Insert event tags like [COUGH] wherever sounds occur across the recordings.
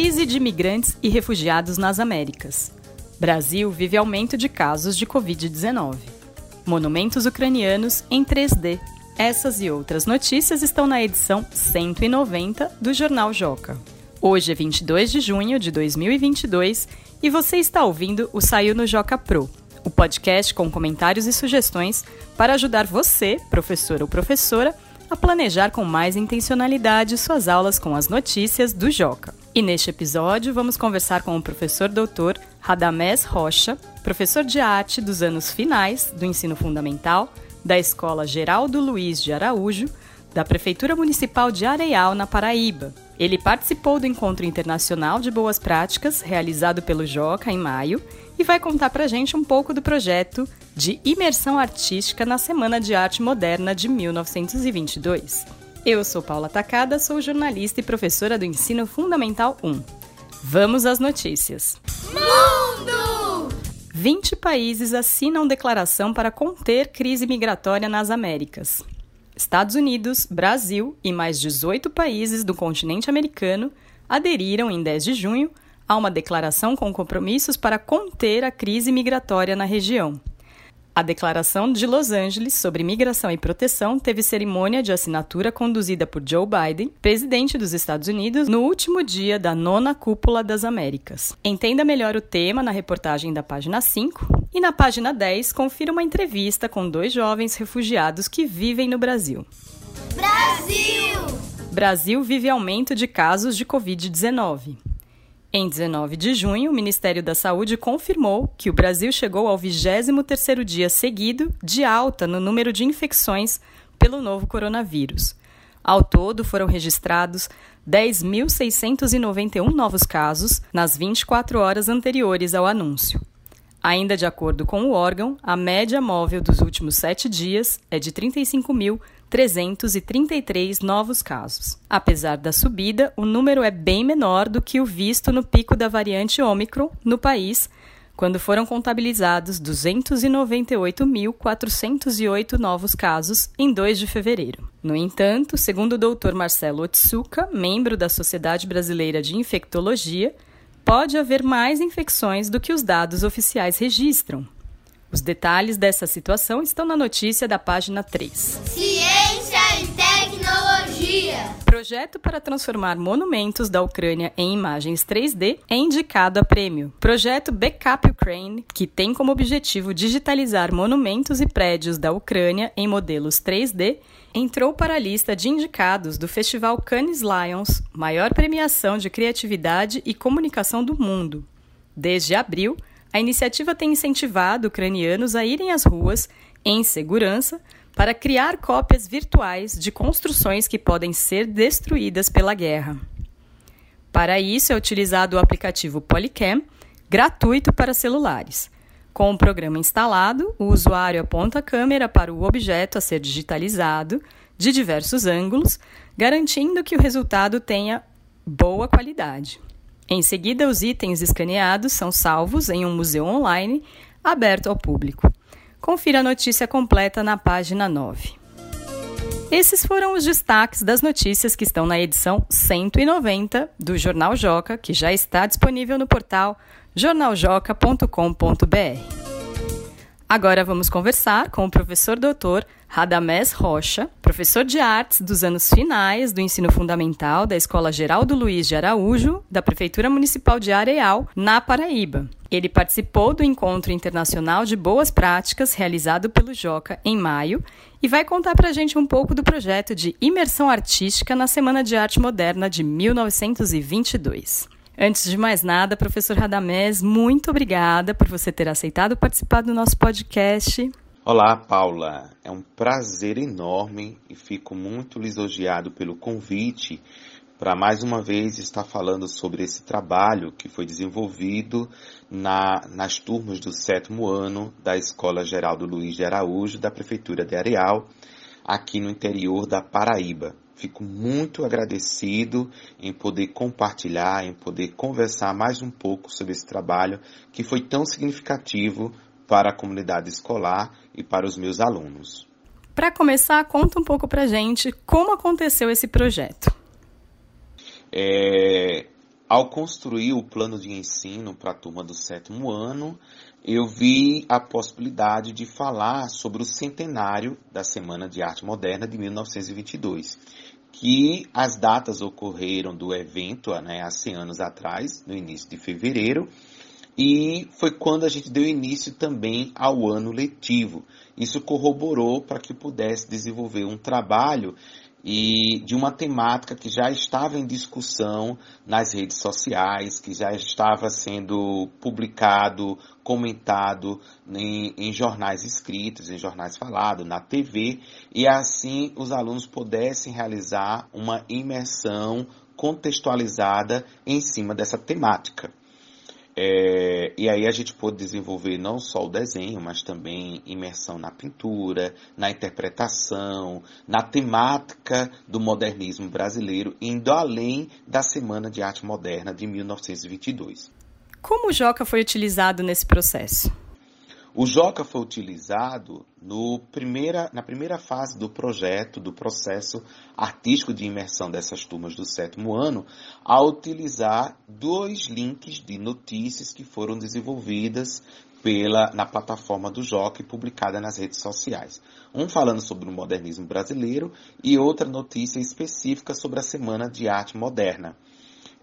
Crise de imigrantes e refugiados nas Américas. Brasil vive aumento de casos de Covid-19. Monumentos ucranianos em 3D. Essas e outras notícias estão na edição 190 do Jornal Joca. Hoje é 22 de junho de 2022 e você está ouvindo o Saiu no Joca Pro, o podcast com comentários e sugestões para ajudar você, professor ou professora, a planejar com mais intencionalidade suas aulas com as notícias do Joca. E neste episódio vamos conversar com o professor doutor Radamés Rocha, professor de arte dos anos finais do ensino fundamental da Escola Geraldo Luiz de Araújo, da Prefeitura Municipal de Areal, na Paraíba. Ele participou do Encontro Internacional de Boas Práticas, realizado pelo Joca em maio, e vai contar pra gente um pouco do projeto de imersão artística na Semana de Arte Moderna de 1922. Eu sou Paula Tacada, sou jornalista e professora do Ensino Fundamental 1. Vamos às notícias. Mundo! 20 países assinam declaração para conter crise migratória nas Américas. Estados Unidos, Brasil e mais 18 países do continente americano aderiram em 10 de junho há uma declaração com compromissos para conter a crise migratória na região. A Declaração de Los Angeles sobre Migração e Proteção teve cerimônia de assinatura conduzida por Joe Biden, presidente dos Estados Unidos, no último dia da nona Cúpula das Américas. Entenda melhor o tema na reportagem da página 5 e na página 10 confira uma entrevista com dois jovens refugiados que vivem no Brasil. Brasil! Brasil vive aumento de casos de Covid-19. Em 19 de junho, o Ministério da Saúde confirmou que o Brasil chegou ao 23º dia seguido de alta no número de infecções pelo novo coronavírus. Ao todo, foram registrados 10.691 novos casos nas 24 horas anteriores ao anúncio. Ainda de acordo com o órgão, a média móvel dos últimos sete dias é de 35.333 novos casos. Apesar da subida, o número é bem menor do que o visto no pico da variante Ômicron no país, quando foram contabilizados 298.408 novos casos em 2 de fevereiro. No entanto, segundo o Dr. Marcelo Otsuka, membro da Sociedade Brasileira de Infectologia, pode haver mais infecções do que os dados oficiais registram. Os detalhes dessa situação estão na notícia da página 3. Ciência. Projeto para transformar monumentos da Ucrânia em imagens 3D é indicado a prêmio. Projeto Backup Ukraine, que tem como objetivo digitalizar monumentos e prédios da Ucrânia em modelos 3D entrou para a lista de indicados do Festival Cannes Lions, maior premiação de criatividade e comunicação do mundo. Desde abril, a iniciativa tem incentivado ucranianos a irem às ruas, em segurança, para criar cópias virtuais de construções que podem ser destruídas pela guerra. Para isso é utilizado o aplicativo Polycam, gratuito para celulares. Com o programa instalado, o usuário aponta a câmera para o objeto a ser digitalizado de diversos ângulos, garantindo que o resultado tenha boa qualidade. Em seguida, os itens escaneados são salvos em um museu online aberto ao público. Confira a notícia completa na página 9. Esses foram os destaques das notícias que estão na edição 190 do Jornal Joca, que já está disponível no portal jornaljoca.com.br. Agora vamos conversar com o professor doutor Radamés Rocha, professor de artes dos anos finais do ensino fundamental da Escola Geraldo Luiz de Araújo, da Prefeitura Municipal de Areal, na Paraíba. Ele participou do Encontro Internacional de Boas Práticas realizado pelo Joca em maio e vai contar para a gente um pouco do projeto de imersão artística na Semana de Arte Moderna de 1922. Antes de mais nada, professor Radamés, muito obrigada por você ter aceitado participar do nosso podcast. Olá, Paula. É um prazer enorme e fico muito lisonjeado pelo convite para mais uma vez estar falando sobre esse trabalho que foi desenvolvido na, nas turmas do sétimo ano da Escola Geraldo Luiz de Araújo, da Prefeitura de Areal, aqui no interior da Paraíba. Fico muito agradecido em poder compartilhar, em poder conversar mais um pouco sobre esse trabalho que foi tão significativo para a comunidade escolar e para os meus alunos. Para começar, conta um pouco para gente como aconteceu esse projeto. É, ao construir o plano de ensino para a turma do sétimo ano, eu vi a possibilidade de falar sobre o centenário da Semana de Arte Moderna de 1922, que as datas ocorreram do evento né, há 100 anos atrás, no início de fevereiro, e foi quando a gente deu início também ao ano letivo. Isso corroborou para que pudesse desenvolver um trabalho e de uma temática que já estava em discussão nas redes sociais, que já estava sendo publicado, comentado em, em, jornais escritos, em jornais falados, na TV, e assim os alunos pudessem realizar uma imersão contextualizada em cima dessa temática. É, e aí a gente pôde desenvolver não só o desenho, mas também imersão na pintura, na interpretação, na temática do modernismo brasileiro, indo além da Semana de Arte Moderna de 1922. Como o Joca foi utilizado nesse processo? O Joca foi utilizado primeira, na primeira fase do projeto, do processo artístico de imersão dessas turmas do sétimo ano, a utilizar dois links de notícias que foram desenvolvidas pela, na plataforma do Joca e publicada nas redes sociais. Um falando sobre o modernismo brasileiro e outra notícia específica sobre a Semana de Arte Moderna.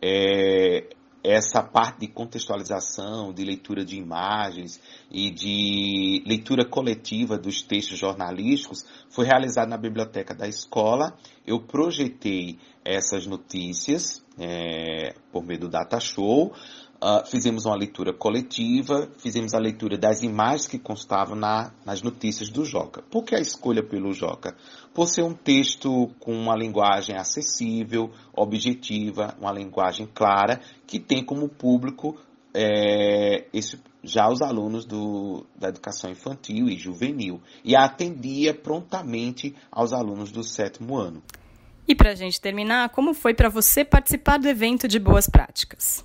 É, essa parte de contextualização, de leitura de imagens e de leitura coletiva dos textos jornalísticos foi realizada na biblioteca da escola. Eu projetei essas notícias é, por meio do Data Show. Uh, fizemos uma leitura coletiva, fizemos a leitura das imagens que constavam na, nas notícias do Joca. Por que a escolha pelo Joca? Por ser um texto com uma linguagem acessível, objetiva, uma linguagem clara, que tem como público é, esse, já os alunos do, da educação infantil e juvenil, e atendia prontamente aos alunos do sétimo ano. E para a gente terminar, como foi para você participar do evento de Boas Práticas?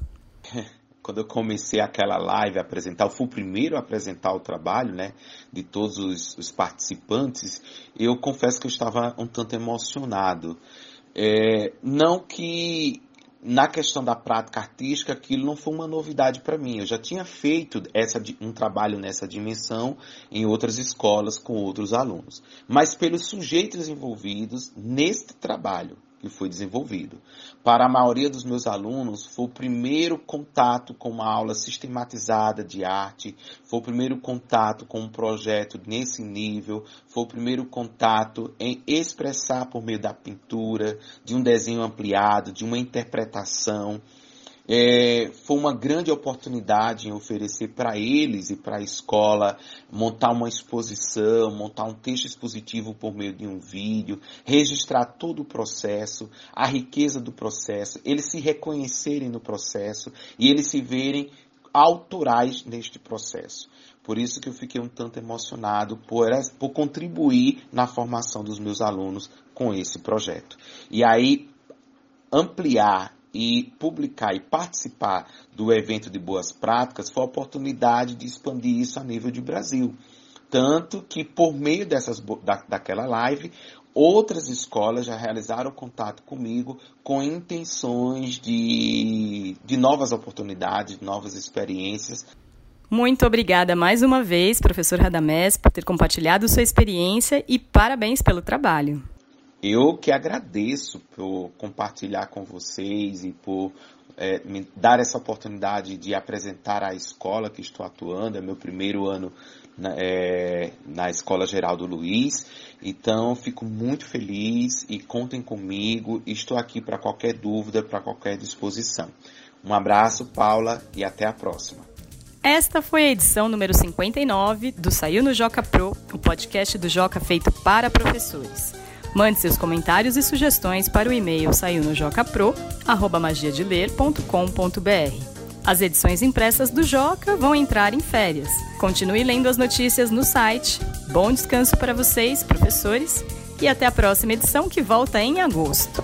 [LAUGHS] quando eu comecei aquela live a apresentar, eu fui o primeiro a apresentar o trabalho, né, de todos os, os participantes, eu confesso que eu estava um tanto emocionado. É, não que na questão da prática artística aquilo não foi uma novidade para mim. Eu já tinha feito essa, um trabalho nessa dimensão em outras escolas com outros alunos. Mas pelos sujeitos envolvidos neste trabalho, que foi desenvolvido. Para a maioria dos meus alunos, foi o primeiro contato com uma aula sistematizada de arte, foi o primeiro contato com um projeto nesse nível, foi o primeiro contato em expressar por meio da pintura, de um desenho ampliado, de uma interpretação. É, foi uma grande oportunidade em oferecer para eles e para a escola montar uma exposição, montar um texto expositivo por meio de um vídeo, registrar todo o processo, a riqueza do processo, eles se reconhecerem no processo e eles se verem autorais neste processo. Por isso que eu fiquei um tanto emocionado por, por contribuir na formação dos meus alunos com esse projeto. E aí, ampliar e publicar e participar do evento de boas práticas foi a oportunidade de expandir isso a nível de Brasil. Tanto que por meio dessas, da, daquela live, outras escolas já realizaram contato comigo com intenções de, de novas oportunidades, novas experiências. Muito obrigada mais uma vez, professor Radamés, por ter compartilhado sua experiência e parabéns pelo trabalho. Eu que agradeço por compartilhar com vocês e por é, me dar essa oportunidade de apresentar a escola que estou atuando. É meu primeiro ano na, é, na Escola Geral do Luiz. Então, fico muito feliz e contem comigo. Estou aqui para qualquer dúvida, para qualquer disposição. Um abraço, Paula, e até a próxima. Esta foi a edição número 59 do Saiu no Joca Pro, o podcast do Joca feito para professores. Mande seus comentários e sugestões para o e-mail saiu no jocapro@magiadeler.com.br. As edições impressas do Joca vão entrar em férias. Continue lendo as notícias no site. Bom descanso para vocês, professores, e até a próxima edição que volta em agosto.